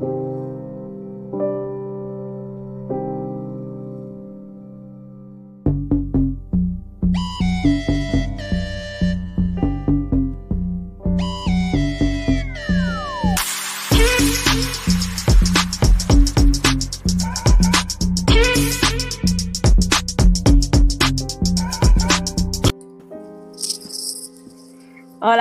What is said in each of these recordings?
Hola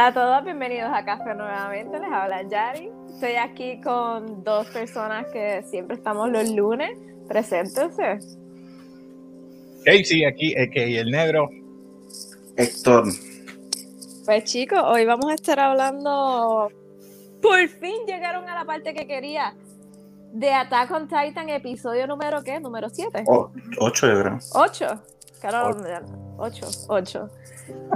a todos, bienvenidos a Café nuevamente, les habla Yari. Estoy aquí con dos personas que siempre estamos los lunes. Preséntense. Casey, aquí, que el negro. Héctor. Pues chicos, hoy vamos a estar hablando. Por fin llegaron a la parte que quería. De Attack on Titan, episodio número ¿qué? ¿Número 7? 8, yo creo. 8. Claro, 8, 8.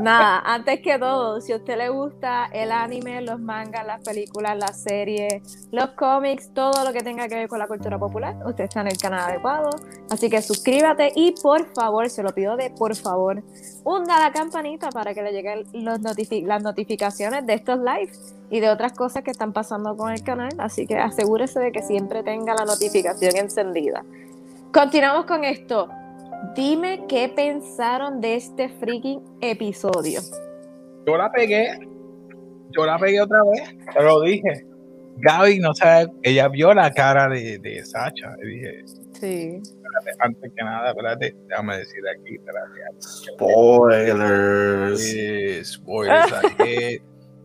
Nada, antes que todo, si a usted le gusta el anime, los mangas, las películas, las series, los cómics, todo lo que tenga que ver con la cultura popular, usted está en el canal adecuado. Así que suscríbate y por favor, se lo pido de por favor, hunda la campanita para que le lleguen los las notificaciones de estos lives y de otras cosas que están pasando con el canal. Así que asegúrese de que siempre tenga la notificación encendida. Continuamos con esto. Dime qué pensaron de este freaking episodio. Yo la pegué, yo la pegué otra vez, te lo dije. Gaby no sabe, ella vio la cara de, de Sacha. Y dije, sí. antes que nada, espérate, déjame decir aquí, espérate. Spoilers. spoilers ahead.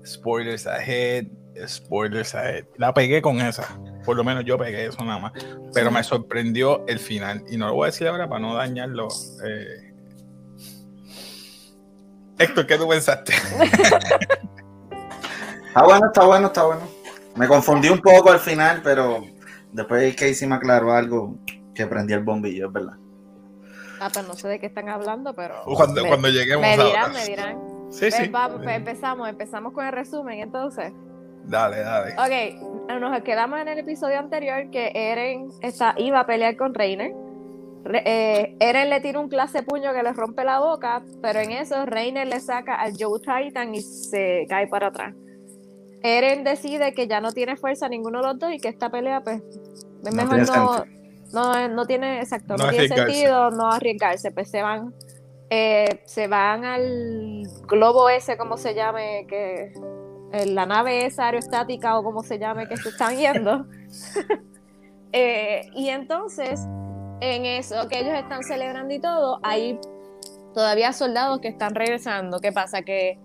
Spoilers ahead. Spoilers ahead. La pegué con esa. Por lo menos yo pegué eso nada más. Pero me sorprendió el final. Y no lo voy a decir ahora para no dañarlo. Eh... Héctor, ¿qué tú pensaste? está bueno, está bueno, está bueno. Me confundí un poco al final, pero después Casey me aclaró algo que prendí el bombillo, es verdad. Ah, pues no sé de qué están hablando, pero. Cuando, cuando lleguemos me dirán, me dirán. Sí, sí. Vamos, pues empezamos, empezamos con el resumen, entonces. Dale, dale. Ok, nos quedamos en el episodio anterior que Eren está, iba a pelear con Reiner. Eh, Eren le tira un clase puño que le rompe la boca, pero en eso Reiner le saca al Joe Titan y se cae para atrás. Eren decide que ya no tiene fuerza ninguno de los dos y que esta pelea, pues, es mejor no, no, no, tiene, exacto, no, tiene sentido no arriesgarse, pues se van, eh, se van al globo ese, como se llame, que la nave esa aerostática o como se llame que se están yendo. Eh, y entonces, en eso que ellos están celebrando y todo, hay todavía soldados que están regresando. ¿Qué pasa? Que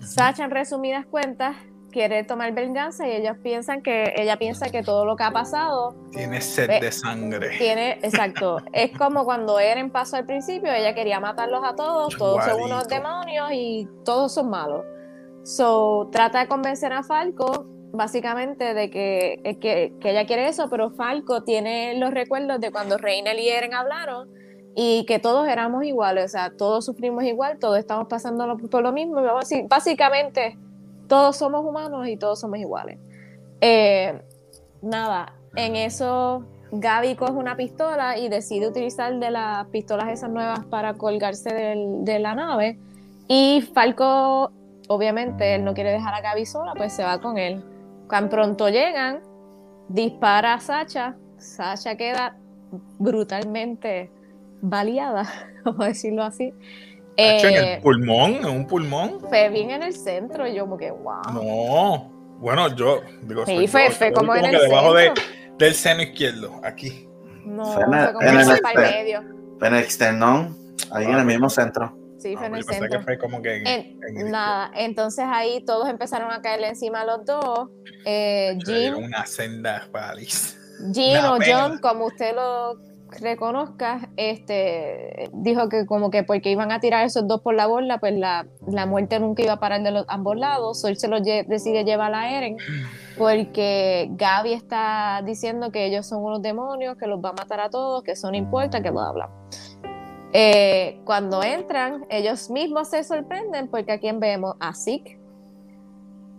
Sacha, en resumidas cuentas, quiere tomar venganza y ellos piensan que ella piensa que todo lo que ha pasado tiene sed de sangre. Tiene, exacto. es como cuando Eren pasó al principio, ella quería matarlos a todos, todos son unos demonios y todos son malos. So, trata de convencer a Falco básicamente de que, que, que, ella quiere eso, pero Falco tiene los recuerdos de cuando Reina y Eren hablaron y que todos éramos iguales, o sea, todos sufrimos igual, todos estamos pasando por lo mismo, básicamente todos somos humanos y todos somos iguales. Eh, nada, en eso Gaby coge una pistola y decide utilizar de las pistolas esas nuevas para colgarse de la nave y Falco obviamente él no quiere dejar a Gaby sola, pues se va con él. Cuando pronto llegan, dispara a Sacha, Sacha queda brutalmente baleada, vamos a decirlo así. en el eh, pulmón, en un pulmón. Fue bien en el centro, y yo como que, wow. No, bueno, yo digo, sí, fue, fue como, en el debajo De, del seno izquierdo, aquí. No, fue, fue como en, el, para el medio. En el externón, ahí en el mismo centro. Sí, fue en el centro. Que fue como que nada, entonces ahí todos empezaron a caerle encima a los dos. Eh, Jim, una senda paliza. Jim o John, como usted lo reconozca, este, dijo que como que porque iban a tirar esos dos por la borda, pues la, la muerte nunca iba a parar de los ambos lados. Él se lo decide llevar a Eren porque Gaby está diciendo que ellos son unos demonios, que los va a matar a todos, que eso no importa, que bla, bla. Eh, cuando entran, ellos mismos se sorprenden porque aquí vemos a Zeke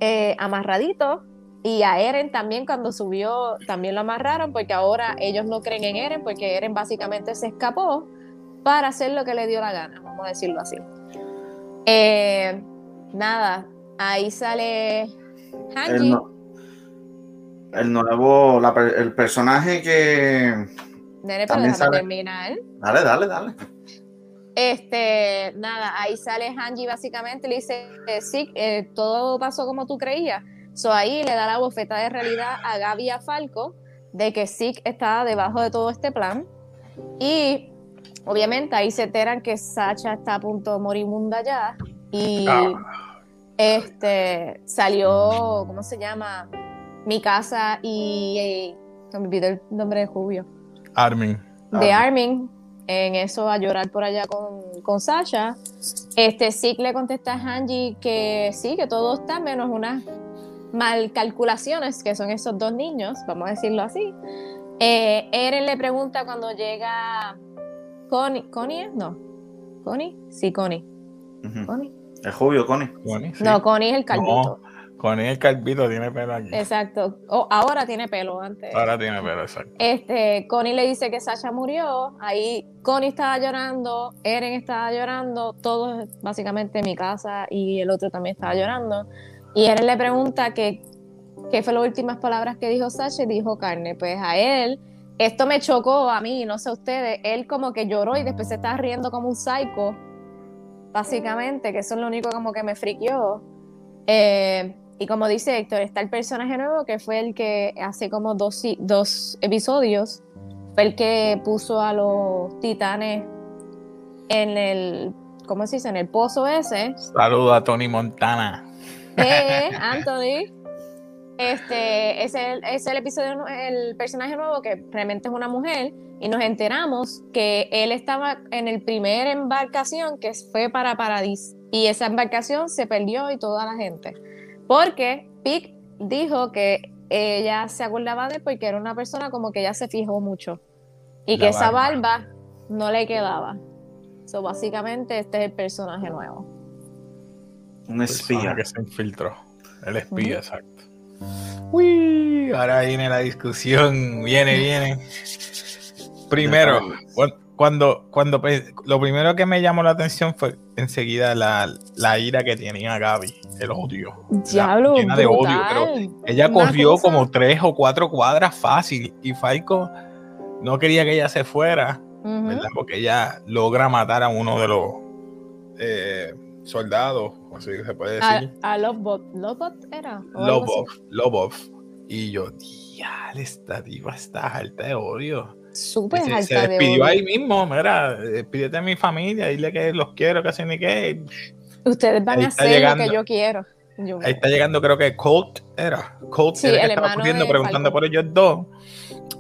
eh, amarradito y a Eren también cuando subió también lo amarraron porque ahora ellos no creen en Eren porque Eren básicamente se escapó para hacer lo que le dio la gana, vamos a decirlo así. Eh, nada, ahí sale Hanji. el nuevo, la el personaje que. Nene, pero También déjame sale- terminar. Dale, dale, dale. Este, nada, ahí sale Hanji básicamente, le dice, eh, sí, eh, todo pasó como tú creías. So ahí le da la bofeta de realidad a Gaby y a Falco de que Zeke está debajo de todo este plan. Y obviamente ahí se enteran que Sacha está a punto moribunda ya. Y Ah. este salió, ¿cómo se llama? Mi casa y eh, se me olvidó el nombre de Julio Armin. de. Armin en eso a llorar por allá con, con Sasha. Este Zeke le contesta a Hanji que sí, que todo está menos unas mal calculaciones, que son esos dos niños, vamos a decirlo así. Eh, Eren le pregunta cuando llega Connie, ¿Connie? No. ¿Connie? Sí, Connie. Ujú. ¿Connie? El Julio, Connie. Connie, sí. No, Connie es el calvito. Connie el calvito tiene pelo aquí. Exacto. Oh, ahora tiene pelo antes. Ahora tiene pelo, exacto. Este, Connie le dice que Sasha murió, ahí Connie estaba llorando, Eren estaba llorando, todos básicamente en mi casa y el otro también estaba llorando. Y Eren le pregunta que qué fue las últimas palabras que dijo Sasha y dijo carne. Pues a él, esto me chocó a mí, no sé a ustedes, él como que lloró y después se estaba riendo como un psycho, básicamente, que eso es lo único como que me friqueó. Eh, y como dice Héctor, está el personaje nuevo que fue el que hace como dos, dos episodios, fue el que puso a los titanes en el, ¿cómo se dice? En el pozo ese. Saludo a Tony Montana. Eh, Anthony. Este es el, es el episodio, el personaje nuevo que realmente es una mujer y nos enteramos que él estaba en el primer embarcación que fue para Paradis y esa embarcación se perdió y toda la gente porque Pic dijo que ella se acordaba de él porque era una persona como que ella se fijó mucho y que esa barba. no le quedaba. So, básicamente este es el personaje nuevo. Un espía. que se infiltró. El espía, exacto. Uy, ahora viene la discusión. Viene, viene. Primero, cu- cuando, cuando pe- lo primero que me llamó la atención fue enseguida la, la ira que tenía Gaby, el odio. Diablo, llena de odio, pero. Ella Una corrió cosa- como tres o cuatro cuadras fácil y Falco no quería que ella se fuera. ¿verdad? Porque ella logra matar a uno de los eh, soldados, así se puede A, decir. a Lovebot. ¿Lovebot era? O algo Lobov, Lobov. Y yo, dial, esta diva está alta de odio. Súper alta se de despidió odio. ahí mismo, mira, despídete de mi familia, dile que los quiero, que así ni qué. Ustedes van Ahí a hacer lo que yo quiero. Yo- Ahí está llegando, creo que Colt era. Colt Sí, era que el estaba hermano corriendo de preguntando Falcon. por ellos dos.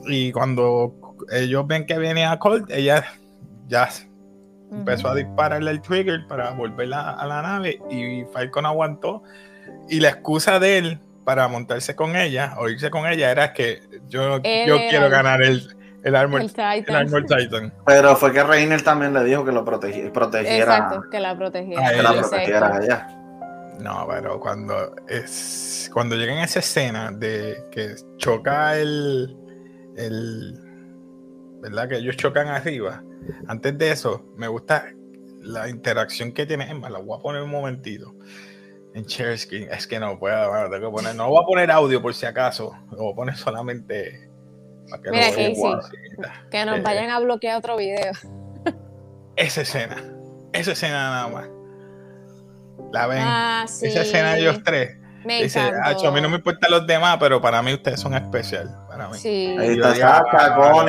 Y cuando ellos ven que viene a Colt, ella ya empezó a dispararle el trigger para volver a, a la nave y Falcon aguantó. Y la excusa de él para montarse con ella o irse con ella era que yo, Él yo quiero el- ganar el, el Armor, El el Titan. Armor Titan. Pero fue que Reiner también le dijo que lo protegi- protegiera. Exacto, que la protegiera. A Que la protegiera a ella. No, pero cuando es cuando llega en esa escena de que choca el el verdad que ellos chocan arriba. Antes de eso, me gusta la interacción que tiene. Emma, la voy a poner un momentito. En share screen. Es que no puedo, bueno, tengo que poner. No voy a poner audio por si acaso. Lo voy a poner solamente que Mira. Casey. Que nos Eh, vayan a bloquear otro video. Esa escena. Esa escena nada más. La ven. Ah, sí. Esa escena de ellos tres. Me Dice, encantó. "Acho, a mí no me importan los demás, pero para mí ustedes son especial. Para mí. Sí. Ahí está ah, Sasha, ah,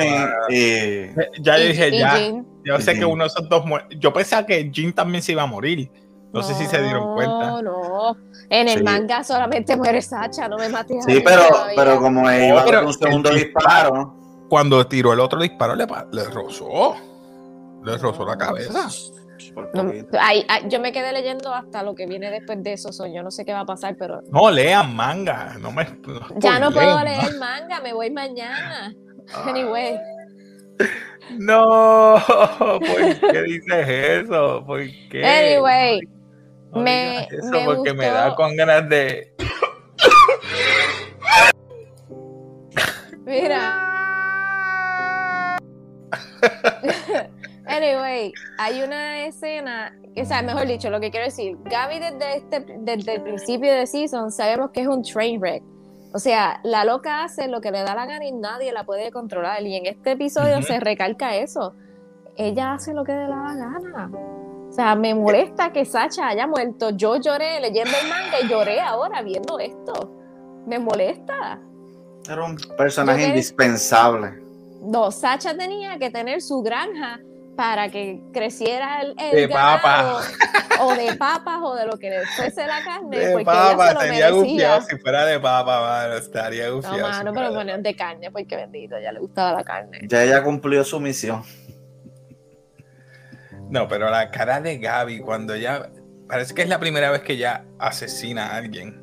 y. Ya yo dije, y ya. Jean. Yo y sé que Jean. uno de esos dos muere. Yo pensaba que Jin también se iba a morir. No, sé si se dieron cuenta. No, no. En el Sí. manga solamente muere Sacha, no me mates. a Sí, mí pero, pero como él iba dar un segundo disparo. Cuando tiró el otro disparo, le, le rozó. Le rozó la cabeza. No, poquito. ay, ay, yo me quedé leyendo hasta lo que viene después de eso. so, yo no sé qué va a pasar, pero No, lean manga. No me, no ya no puedo leer manga, me voy mañana. Anyway, No, ¿por qué dices eso? ¿Por qué? anyway, No me- eso me porque me da con ganas de. mira. Anyway, hay una escena, o sea, mejor dicho, lo que quiero decir, Gaby desde, este, desde el principio de season sabemos que es un train wreck. O sea, la loca hace lo que le da la gana y nadie la puede controlar. Y en este episodio se recalca eso. Ella hace lo que le da la gana. O sea, me molesta que Sacha haya muerto. Yo lloré leyendo el manga y lloré ahora viendo esto. Me molesta. Era un personaje indispensable. No, Sacha tenía que tener su granja para que creciera el, el de papas o de papas o de lo que le fuese la carne de porque papa, ella se lo estaría gufiado si fuera de papa mano, estaría no gufiado si mano fuera pero de ponían de carne porque bendito ya le gustaba la carne Ya ella cumplió su misión. No, pero la cara de Gaby cuando ella. Parece que es la primera vez que ella asesina a alguien.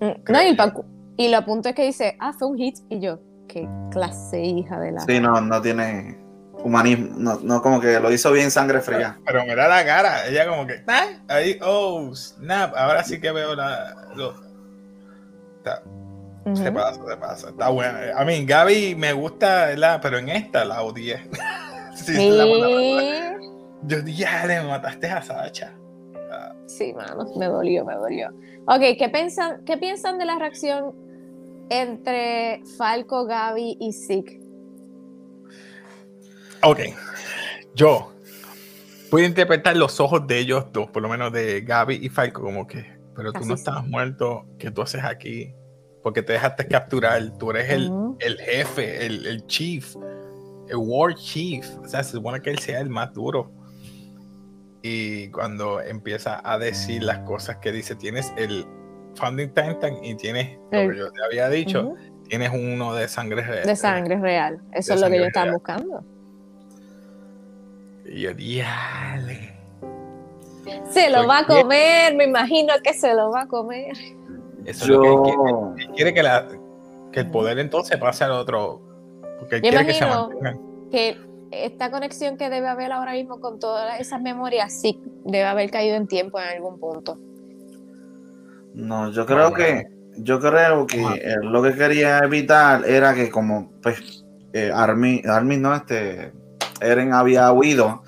Mm, no y, el pacu- y lo punto es que dice ah fue un hit y yo qué clase hija de la Sí, no, no tiene humanismo. No, no, como que lo hizo bien sangre fría. Pero mira la cara, ella como que. "Ah", Ahí, oh, snap. Ahora sí que veo la. lo- Está- Se pasa, se pasa. Está buena. A mí, Gaby me gusta, ¿verdad? pero en esta la odié. Sí, Sí, la. Yo ya le mataste a Sacha. sí, mano, me dolió, me dolió. Ok, ¿qué piensan, ¿qué piensan de la reacción entre Falco, Gaby y Zeke? Ok. Yo puedo interpretar los ojos de ellos dos, por lo menos de Gaby y Falco, como que, pero tú Así no sí. estabas muerto, ¿qué tú haces aquí? Porque te dejaste capturar, tú eres el, el jefe, el, el chief, el war chief, o sea, se supone que él sea el más duro. Y cuando empieza a decir las cosas que dice, tienes el Founding Titan y tienes, lo El- que yo te había dicho, tienes uno de sangre real. De sangre real. Eso es lo que ellos real. buscando. Y yo, diale. Se lo Soy va a bien. comer, me imagino que se lo va a comer. Eso es lo que él quiere. Él quiere que, la, que el poder entonces pase al otro. Porque él Yo quiere que se mantengan. Que esta conexión que debe haber ahora mismo con todas esas memorias, sí, debe haber caído en tiempo en algún punto. no, yo creo que, yo creo que eh, lo que quería evitar era que como, pues, eh, Armin, Armin, no, este, Eren había huido,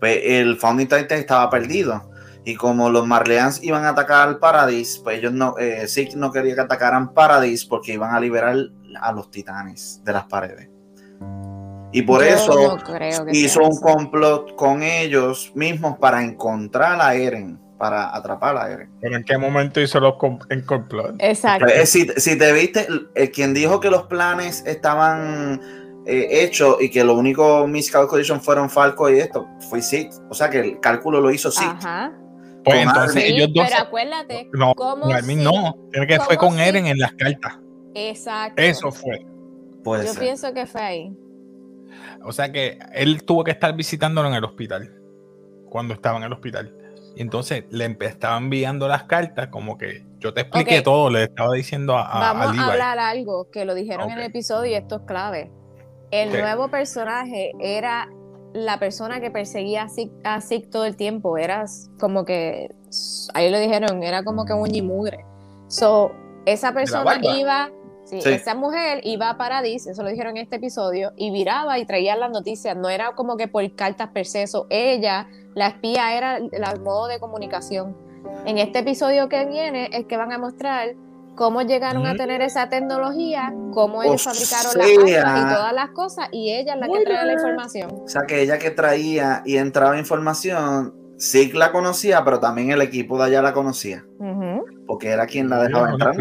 pues el Founding Titan estaba perdido. Y como los Marleans iban a atacar al Paradis, pues ellos no, eh, Zeke no quería que atacaran Paradis porque iban a liberar a los titanes de las paredes. Y por Yo eso no creo que hizo un complot con ellos mismos para encontrar a Eren, para atrapar a Eren. Pero en qué momento hizo los com- en complot. Exacto. Pues, eh, si, si te viste, el, quien dijo que los planes estaban eh, hechos y que lo único miscalculation fueron Falco y esto, fue Sid. O sea que el cálculo lo hizo Sid. Ajá. Pues entonces Sí, ellos dos. pero acuérdate, No, ¿cómo Armin sí? no. Tiene que fue ¿Cómo con sí? Eren en las cartas. exacto. Eso fue. Puede Yo ser. pienso que fue ahí. O sea que él tuvo que estar visitándolo en el hospital. Cuando estaba en el hospital. Y entonces le estaba enviando las cartas, como que yo te expliqué Ok. todo, le estaba diciendo a, a, a Vamos Levi. a hablar algo que lo dijeron en el episodio y esto es clave. El Ok. nuevo personaje era la persona que perseguía a a Zeke todo el tiempo. Era como que, ahí lo dijeron, era como que un mugre. So, esa persona iba, sí, Sí. esa mujer iba a Paradis, eso lo dijeron en este episodio, y viraba y traía las noticias. No era como que por cartas per se, so, ella, la espía, era el modo de comunicación. En este episodio que viene es que van a mostrar cómo llegaron a Mm. tener esa tecnología, cómo ellos O fabricaron sea- las armas y todas las cosas, y ella es la que trae la información. O sea que ella que traía y entraba información, Sid la conocía, pero también el equipo de allá la conocía. Porque era quien la dejaba entrar.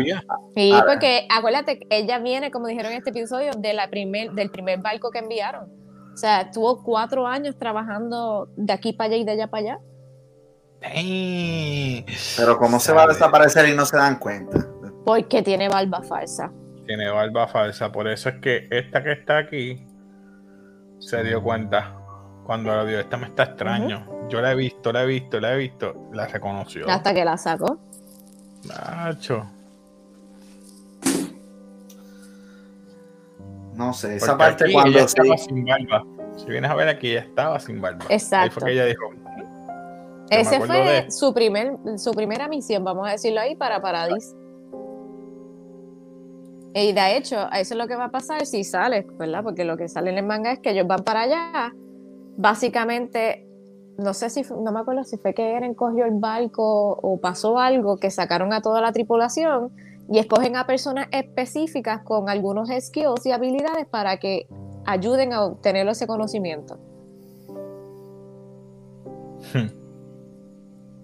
Sí, porque acuérdate, que ella viene, como dijeron en este episodio, de la primer, del primer barco que enviaron. O sea, estuvo cuatro años trabajando de aquí para allá y de allá para allá. Pero cómo se va a desaparecer y no se dan cuenta. Porque tiene barba falsa. Tiene barba falsa. Por eso es que esta que está aquí se dio cuenta. Cuando la vio, esta me está extraño. Yo la he visto, la he visto, la he visto. La reconoció. Hasta que la sacó. Nacho. No sé, esa Porque parte aquí cuando ella sí. estaba sin barba. Si vienes a ver aquí, ella estaba sin barba. Ahí Exacto. fue que ella dijo. Ese fue de- su, primer, su primera misión, vamos a decirlo ahí, para Paradis. Y de hecho, eso es lo que va a pasar si sale, ¿verdad? Porque lo que sale en el manga es que ellos van para allá. Básicamente, no sé si, no me acuerdo si fue que Eren cogió el barco o pasó algo, que sacaron a toda la tripulación y escogen a personas específicas con algunos skills y habilidades para que ayuden a obtener ese conocimiento. Hmm.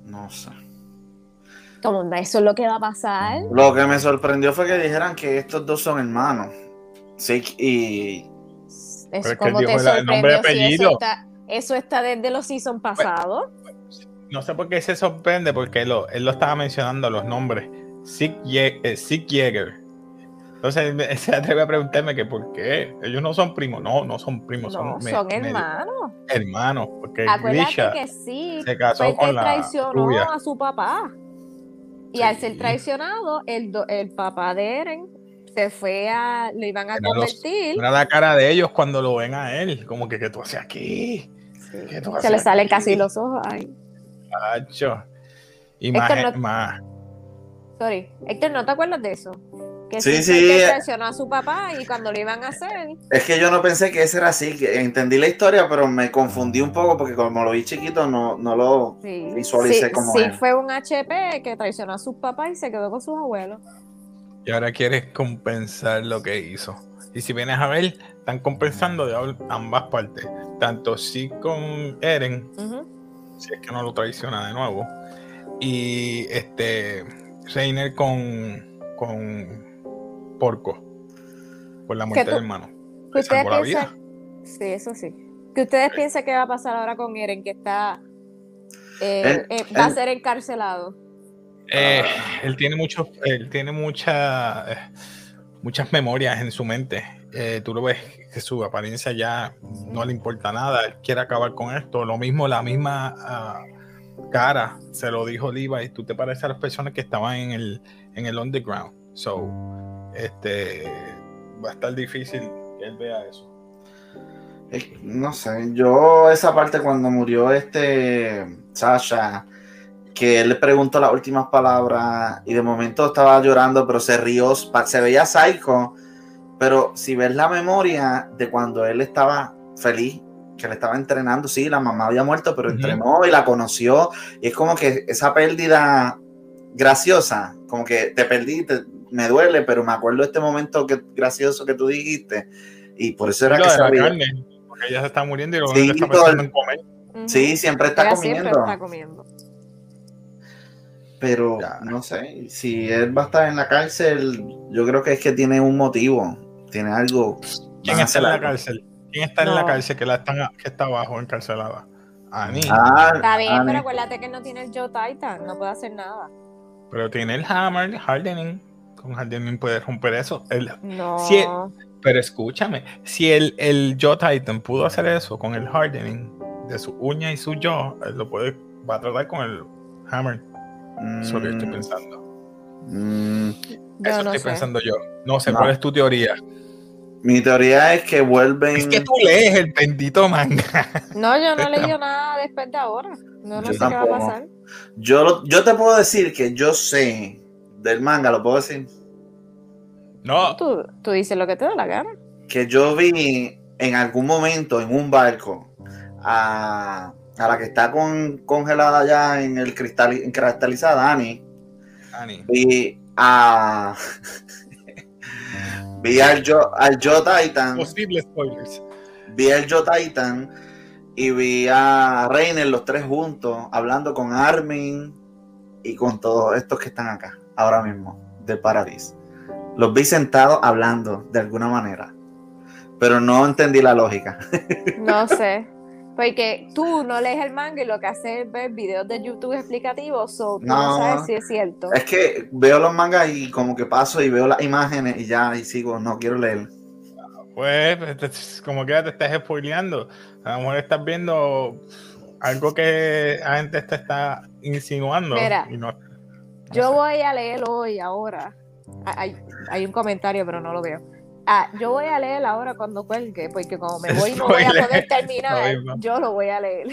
No sé. Como eso es lo que va a pasar. Lo que me sorprendió fue que dijeran que estos dos son hermanos. Sí, y. Es como te sorprendió. eso, está, desde los season pues, pasados. No sé por qué se sorprende, porque él lo, él lo estaba mencionando los nombres. Sick, eh, Jäger. Entonces él se atreve a preguntarme que por qué. Ellos no son primos. No, no son primos. son, son hermanos. hermanos. Porque Acuérdate que sí. Se casó con la traicionó a su papá. Y al ser traicionado, el, el papá de Eren se fue a. Lo iban a convertir. Mira la cara de ellos cuando lo ven a él. Como que, ¿qué tú haces aquí? se le salen casi los ojos. Ay. Y más, más Sorry. Héctor, ¿no te acuerdas de eso? Que sí, sí. Que traicionó a su papá y cuando lo iban a hacer. Es que yo no pensé que ese era así. Que entendí la historia, pero me confundí un poco porque como lo vi chiquito, no, no lo visualicé sí, como. Sí, fue un HP que traicionó a sus papás y se quedó con sus abuelos. Y ahora quieres compensar lo que hizo. Y si vienes a ver, están compensando de ambas partes. Tanto sí con Eren, si es que no lo traiciona de nuevo. Y este Reiner con, con Porco por la muerte del hermano. ustedes piensan, sí, eso sí. ¿Qué ustedes piensan que va a pasar ahora con Eren, que está eh, eh, va a ser encarcelado? Eh, él tiene muchos, él tiene mucha, muchas memorias en su mente. tú lo ves que su apariencia ya no le importa nada. Él quiere acabar con esto. Lo mismo, la misma ah, cara, se lo dijo Levi, tú te pareces a las personas que estaban en el, en el underground. So, este, va a estar difícil que él vea eso. No sé, yo esa parte cuando murió este Sasha, que él le preguntó las últimas palabras y de momento estaba llorando, pero se rió, se veía psycho, pero si ves la memoria de cuando él estaba feliz que le estaba entrenando, sí, la mamá había muerto, pero entrenó y la conoció. Y es como que esa pérdida graciosa, como que te perdí, me duele, pero me acuerdo de este momento que, gracioso que tú dijiste. Y por eso era que sabía. porque ella se está muriendo y luego sí, está pensando en comer. Sí, siempre está comiendo. Siempre está comiendo. Pero no sé, si él va a estar en la cárcel, yo creo que es que tiene un motivo, tiene algo. ¿Quién está en la cárcel? ¿Quién está en la cárcel que, la están, que está abajo encarcelada? Annie. Ah, está bien, pero acuérdate que no tiene el Joe Titan, no puede hacer nada. Pero tiene el Hammer, Hardening. Con Hardening puede romper eso. no. pero escúchame, si el, el Joe Titan pudo hacer eso con el Hardening de su uña y su jaw, él lo puede, va a tratar con el Hammer. Eso lo estoy mm. pensando. Mm. Eso estoy pensando yo. No sé, cuál es tu teoría. Mi teoría es que vuelven. Es que tú lees el bendito manga. No, yo no he leído nada después de ahora. No, no sé qué va a pasar. Yo, yo te puedo decir que yo sé del manga, ¿lo puedo decir? No. Tú, tú dices lo que te da la gana. Que yo vi en algún momento en un barco a, a la que está con, congelada ya en el cristal, en cristalizada, Annie. Annie. Vi a. Vi al Joe, al Titan. Posibles spoilers. Vi al Joe Titan y vi a Reiner los tres juntos hablando con Armin y con todos estos que están acá ahora mismo de Paradis. Los vi sentados hablando de alguna manera, pero no entendí la lógica. No sé. Porque tú no lees el manga y lo que haces es ver videos de YouTube explicativos, o tú no, sabes si es cierto. Es que veo los mangas y como que paso y veo las imágenes y ya, y sigo, no quiero leer. Pues, como que te estás spoileando. A lo mejor estás viendo algo que la gente te está insinuando. Mira, yo voy a leer hoy, ahora. Hay, hay un comentario, pero no lo veo Ah, yo voy a leer ahora cuando cuelgue, porque como me voy no voy a poder terminar, yo lo voy a leer.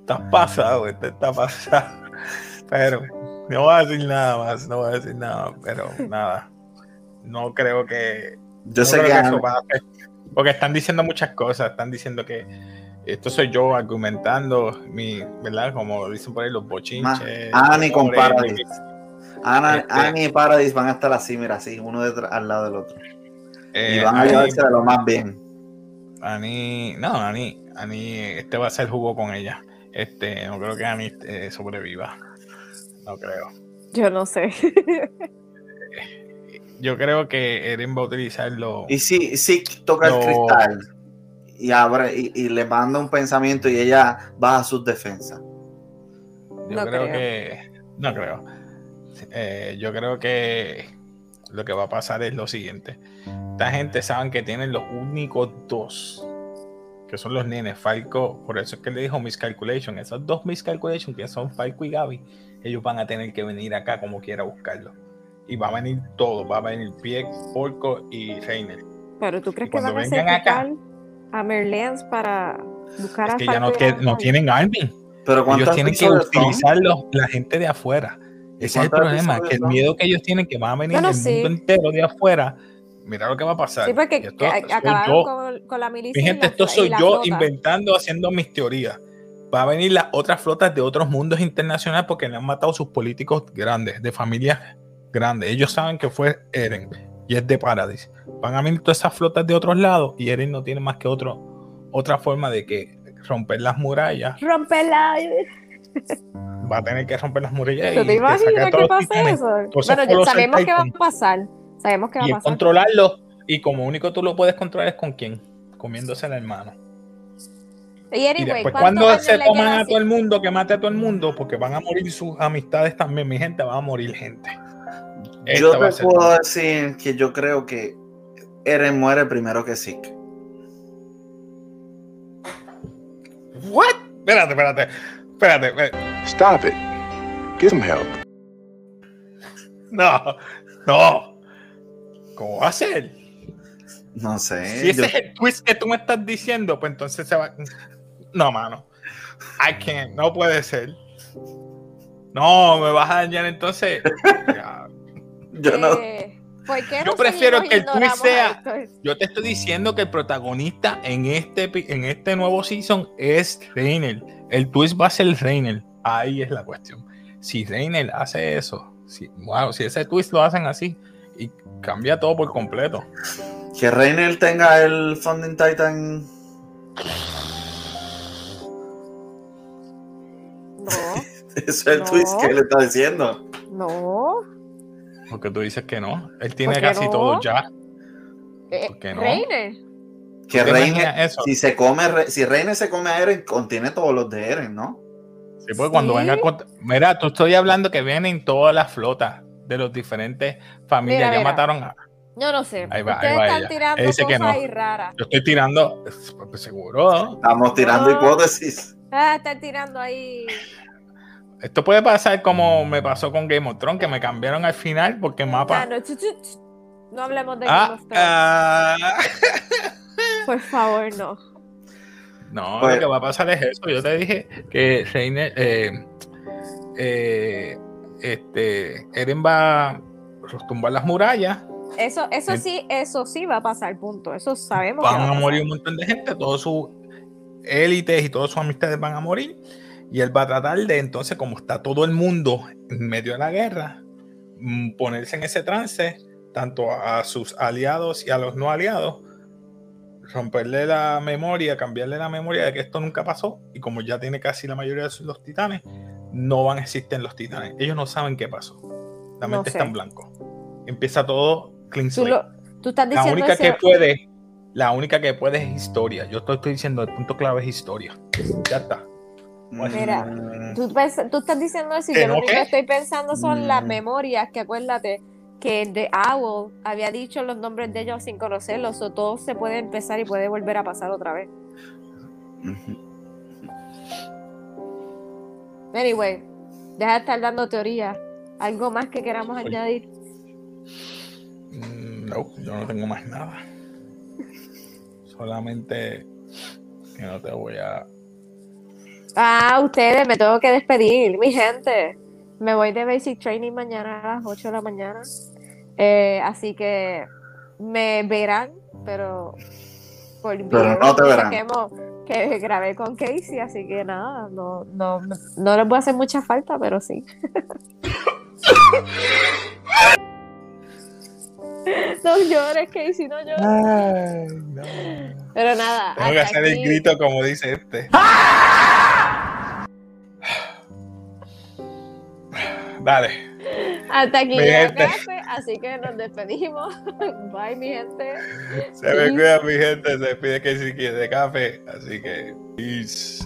Estás pasado, este está pasado. Pero no voy a decir nada más, no voy a decir nada, pero nada. No creo que. Yo sé que, eso porque están diciendo muchas cosas, están diciendo que esto soy yo argumentando mi, ¿verdad? Como dicen por ahí los bochinches. Ah, ni compara. Ana, Este- Annie y Paradise van a estar así, mira, así, uno detrás, al lado del otro. Eh, y van a llevarse de lo más bien. Ani, no, Ani, Ani, este va a ser jugo con ella. Este, no creo que Ani eh, sobreviva. No creo. Yo no sé. Yo creo que Eren va a utilizarlo. Y si, si toca el cristal y abre y, y le manda un pensamiento y ella baja sus defensas. Yo No creo, creo. que. No creo. Eh, yo creo que lo que va a pasar es lo siguiente. Esta gente saben que tienen los únicos dos. Que son los nenes, Falco. Por eso es que le dijo Miscalculation. Esos dos Miscalculation, que son Falco y Gaby, ellos van a tener que venir acá como quiera a buscarlo. Y va a venir todo. Va a venir Pie, Porco y Reiner. Pero tú crees que van a sacrificar a Merleans para buscar Es a que ya no, Falco que- tienen army. Pero Ellos ¿cuántos tienen que utilizarlos la gente de afuera. Ese es el problema, que el miedo que ellos tienen que va a venir Bueno, del sí. mundo entero de afuera. Mira lo que va a pasar. Sí, porque esto acabaron con, con la milicia. Mi y gente, la esto soy yo flota. inventando, haciendo mis teorías. Va a venir las otras flotas de otros mundos internacionales porque le han matado sus políticos grandes, de familias grandes. Ellos saben que fue Eren y es de Paradise. Van a venir todas esas flotas de otros lados y Eren no tiene más que otro, otra forma de que romper las murallas. Romperla. Va a tener que romper las murallas. ¿Tú y te imaginas que pase eso? Bueno, sabemos que va a pasar. Sabemos que va y a pasar. controlarlo. Y como único tú lo puedes controlar es con quién? Comiéndose el hermano. Y Y anyway, después ¿cuántos cuando se toman a todo el mundo, que mate a todo el mundo, porque van a morir sus amistades también, mi gente, va a morir gente. Yo Esta te puedo decir que yo creo que Eren muere primero que Zeke. What? Espérate, espérate. Espérate, espérate. Stop it. Get some help. No, no. ¿Cómo va a ser? No sé. Si ese yo- es el twist que tú me estás diciendo, pues entonces se va. No, mano. I can't. No puede ser. No, me vas a dañar entonces. Ya. yo no. ¿Por qué Yo no prefiero que el twist sea-? Yo te estoy diciendo que el protagonista en este, en este nuevo season es Reiner. El twist va a ser Reiner. Ahí es la cuestión. Si Reiner hace eso, si, wow, si ese twist lo hacen así y cambia todo por completo. Que Reiner tenga el Funding Titan. No, Ese es el No. twist que le está diciendo. no. Porque tú dices que no. Él tiene ¿Por qué casi no? todo ya. Eh, ¿Por qué no? Reiner. Que ¿Te Reiner, si se come, si Reiner se come a Eren, contiene todos los de Eren, ¿no? Sí, porque cuando venga. Mira, tú estoy hablando que vienen todas las flotas de los diferentes familias. Mira, ya mira. mataron a. Yo no sé. Ahí va, Ustedes ahí va están ella. tirando Él dice que cosas no. ahí raras. Yo estoy tirando. pues, seguro. Estamos tirando No. hipótesis. Ah, están tirando ahí. Esto puede pasar como me pasó con Game of Thrones, que me cambiaron al final porque mapa. chu. No hablemos de Game Ah, of Thrones. ah. Por favor, no. No, Pues- lo que va a pasar es eso. Yo te dije que Reiner, eh, eh, este, Eren va a tumbar las murallas, Eso, eso sí, eso sí va a pasar, punto. Eso sabemos. que van va a pasar. morir un montón de gente, todos sus élites y todas sus amistades van a morir. Y él va a tratar de, entonces, como está todo el mundo en medio de la guerra, mm, ponerse en ese trance, tanto a sus aliados y a los no aliados, romperle la memoria, cambiarle la memoria de que esto nunca pasó. Y como ya tiene casi la mayoría de sus- los titanes, no van a existir los titanes. Ellos no saben qué pasó. La No mente sé. está en blanco. Empieza todo clean Tú, slate. lo- tú estás La diciendo única ese- que puede, la única que puede es historia. Yo te estoy diciendo, el punto clave es historia. Ya está. Mira, Mm, Tú, estás diciendo eso y ¿Que yo lo no único que estoy pensando son las Mm. memorias, que acuérdate que The Owl había dicho los nombres de ellos sin conocerlos, o todo se puede empezar y puede volver a pasar otra vez. Anyway, deja de estar dando teoría. ¿Algo más que queramos Oye. añadir? Mm, No, yo no tengo más nada. Solamente que no te voy a. Ah, ustedes, me tengo que despedir, mi gente. Me voy de Basic Training mañana a las 8 de la mañana. Eh, así que me verán, pero por video no te verán. Que, grabé con Casey, así que nada, no, no, no les voy a hacer mucha falta, pero sí. No llores, Casey, no llores. Ay, no. Pero nada. Tengo que hacer el aquí- grito como dice este. Dale. Hasta aquí Mi gente. café, así que nos despedimos. Bye, mi gente. Se me cuida mi gente, se pide que si quiere café, así que peace.